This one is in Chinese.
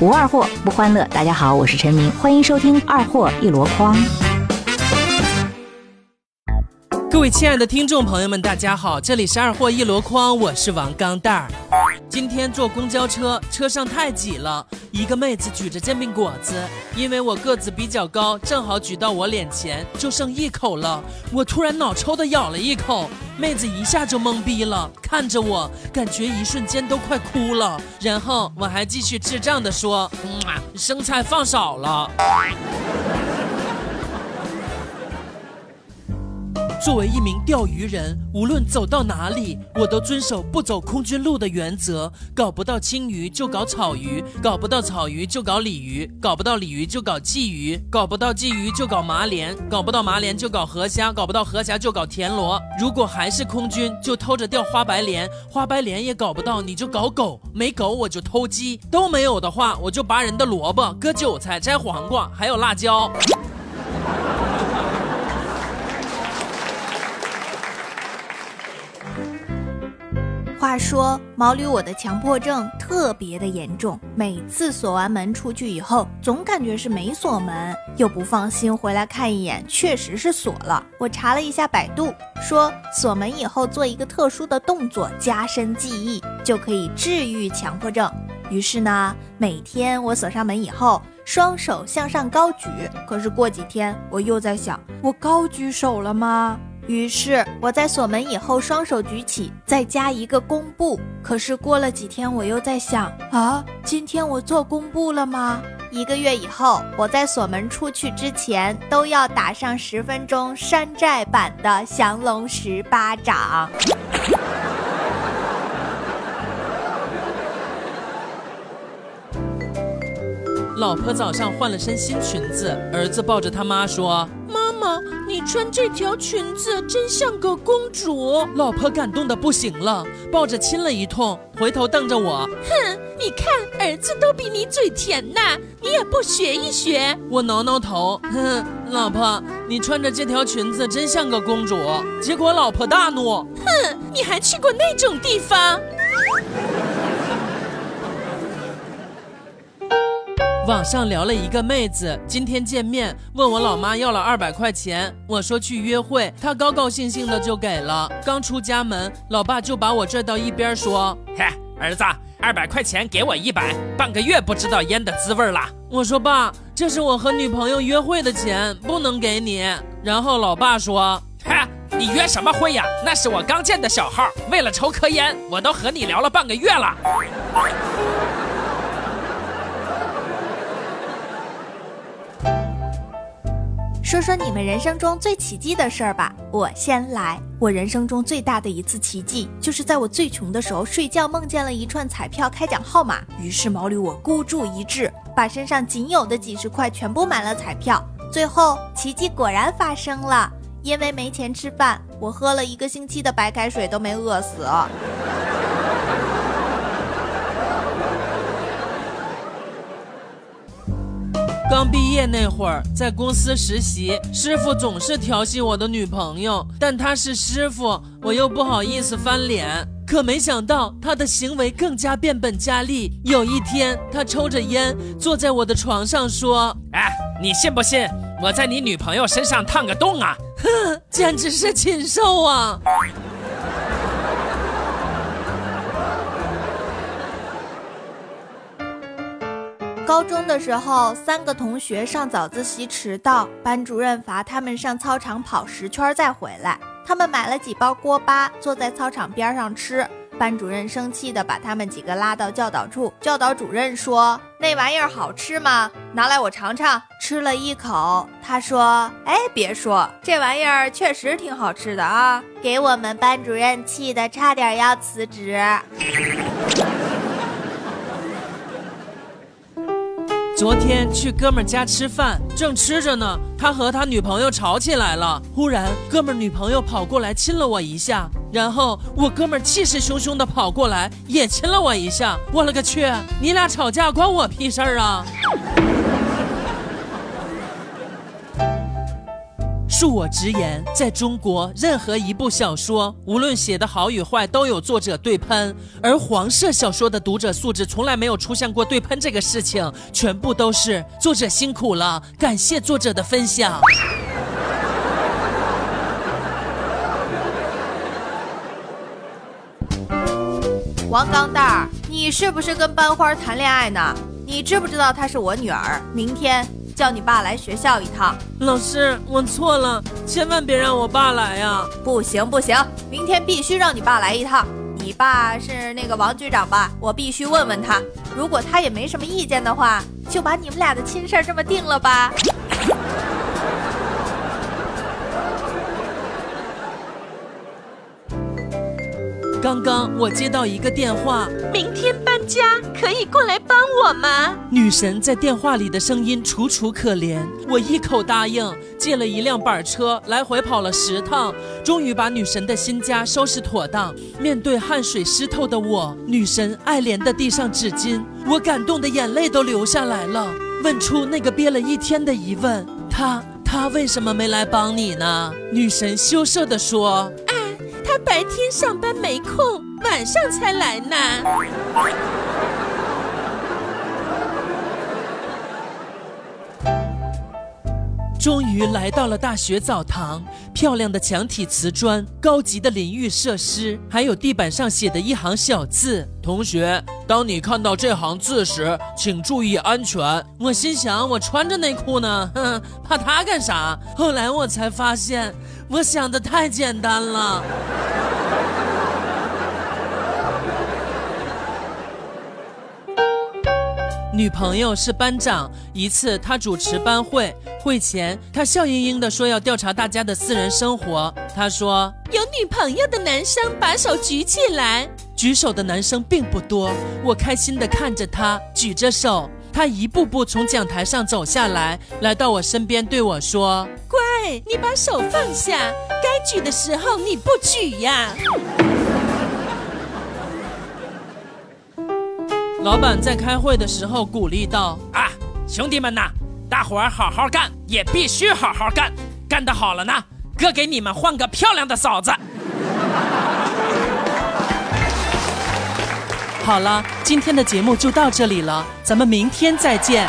无二货不欢乐。大家好，我是陈明，欢迎收听《二货一箩筐》。各位亲爱的听众朋友们，大家好，这里是二货一箩筐，我是王钢蛋儿。今天坐公交车，车上太挤了，一个妹子举着煎饼果子，因为我个子比较高，正好举到我脸前，就剩一口了。我突然脑抽的咬了一口，妹子一下就懵逼了，看着我，感觉一瞬间都快哭了。然后我还继续智障的说：“嗯，生菜放少了。”作为一名钓鱼人，无论走到哪里，我都遵守不走空军路的原则。搞不到青鱼就搞草鱼，搞不到草鱼就搞鲤鱼，搞不到鲤鱼就搞鲫鱼，搞不到鲫鱼就搞麻莲，搞不到麻莲就搞河虾，搞不到河虾就搞田螺。如果还是空军，就偷着钓花白莲，花白莲也搞不到，你就搞狗，没狗我就偷鸡，都没有的话，我就拔人的萝卜，割韭菜，摘黄瓜，还有辣椒。话说毛驴，我的强迫症特别的严重，每次锁完门出去以后，总感觉是没锁门，又不放心回来看一眼，确实是锁了。我查了一下百度，说锁门以后做一个特殊的动作，加深记忆，就可以治愈强迫症。于是呢，每天我锁上门以后，双手向上高举。可是过几天我又在想，我高举手了吗？于是我在锁门以后，双手举起，再加一个弓步。可是过了几天，我又在想啊，今天我做弓步了吗？一个月以后，我在锁门出去之前，都要打上十分钟山寨版的降龙十八掌。老婆早上换了身新裙子，儿子抱着他妈说：“，你穿这条裙子真像个公主。”老婆感动的不行了，抱着亲了一通，回头瞪着我：“哼，你看儿子都比你嘴甜呐，你也不学一学。”我挠挠头，哼，老婆，你穿着这条裙子真像个公主。结果老婆大怒：“哼，你还去过那种地方？”网上聊了一个妹子，今天见面，问我老妈要了二百块钱，我说去约会，她高高兴兴的就给了。刚出家门，老爸就把我拽到一边说：“嘿，儿子，二百块钱给我一百，半个月不知道烟的滋味了。”我说爸，这是我和女朋友约会的钱，不能给你。然后老爸说：“嘿，你约什么会呀？那是我刚建的小号，为了抽颗烟，我都和你聊了半个月了。”说说你们人生中最奇迹的事儿吧。我先来，我人生中最大的一次奇迹，就是在我最穷的时候睡觉梦见了一串彩票开奖号码，于是毛驴我孤注一掷，把身上仅有的几十块全部买了彩票。最后奇迹果然发生了，因为没钱吃饭，我喝了一个星期的白开水都没饿死。刚毕业那会儿，在公司实习，师傅总是调戏我的女朋友，但他是师傅，我又不好意思翻脸。可没想到，他的行为更加变本加厉。有一天，他抽着烟坐在我的床上说：“哎，你信不信我在你女朋友身上烫个洞啊？” 哼，简直是禽兽啊！高中的时候，三个同学上早自习迟到，班主任罚他们上操场跑十圈再回来。他们买了几包锅巴，坐在操场边上吃。班主任生气的把他们几个拉到教导处。教导主任说：“那玩意儿好吃吗？拿来我尝尝。”吃了一口，他说：“哎，别说，这玩意儿确实挺好吃的啊！”给我们班主任气的差点要辞职。昨天去哥们家吃饭，正吃着呢，他和他女朋友吵起来了。忽然，哥们女朋友跑过来亲了我一下，然后我哥们气势汹汹的跑过来也亲了我一下。我了个去！你俩吵架关我屁事儿啊！恕我直言，在中国，任何一部小说，无论写的好与坏，都有作者对喷。而黄色小说的读者素质从来没有出现过对喷这个事情，全部都是作者辛苦了，感谢作者的分享。王钢蛋儿，你是不是跟班花谈恋爱呢？你知不知道她是我女儿？明天叫你爸来学校一趟。老师，我错了，千万别让我爸来呀！不行不行，明天必须让你爸来一趟。你爸是那个王局长吧？我必须问问他。如果他也没什么意见的话，就把你们俩的亲事儿这么定了吧。刚刚我接到一个电话，明天搬家，可以过来帮我吗？女神在电话里的声音楚楚可怜，我一口答应，借了一辆板车，来回跑了十趟，终于把女神的新家收拾妥当。面对汗水湿透的我，女神爱怜的递上纸巾，我感动的眼泪都流下来了，问出那个憋了一天的疑问：她他为什么没来帮你呢？女神羞涩地说。他白天上班没空，晚上才来呢。终于来到了大学澡堂，漂亮的墙体瓷砖，高级的淋浴设施，还有地板上写的一行小字：“同学，当你看到这行字时，请注意安全。”我心想，我穿着内裤呢，哼，怕他干啥？后来我才发现，我想的太简单了。女朋友是班长，一次他主持班会，会前他笑盈盈地说要调查大家的私人生活。他说：“有女朋友的男生把手举起来。”举手的男生并不多。我开心地看着他举着手，他一步步从讲台上走下来，来到我身边对我说：“乖，你把手放下，该举的时候你不举呀。”老板在开会的时候鼓励道：“啊，兄弟们呐，大伙儿好好干，也必须好好干，干得好了呢，哥给你们换个漂亮的嫂子。”好了，今天的节目就到这里了，咱们明天再见。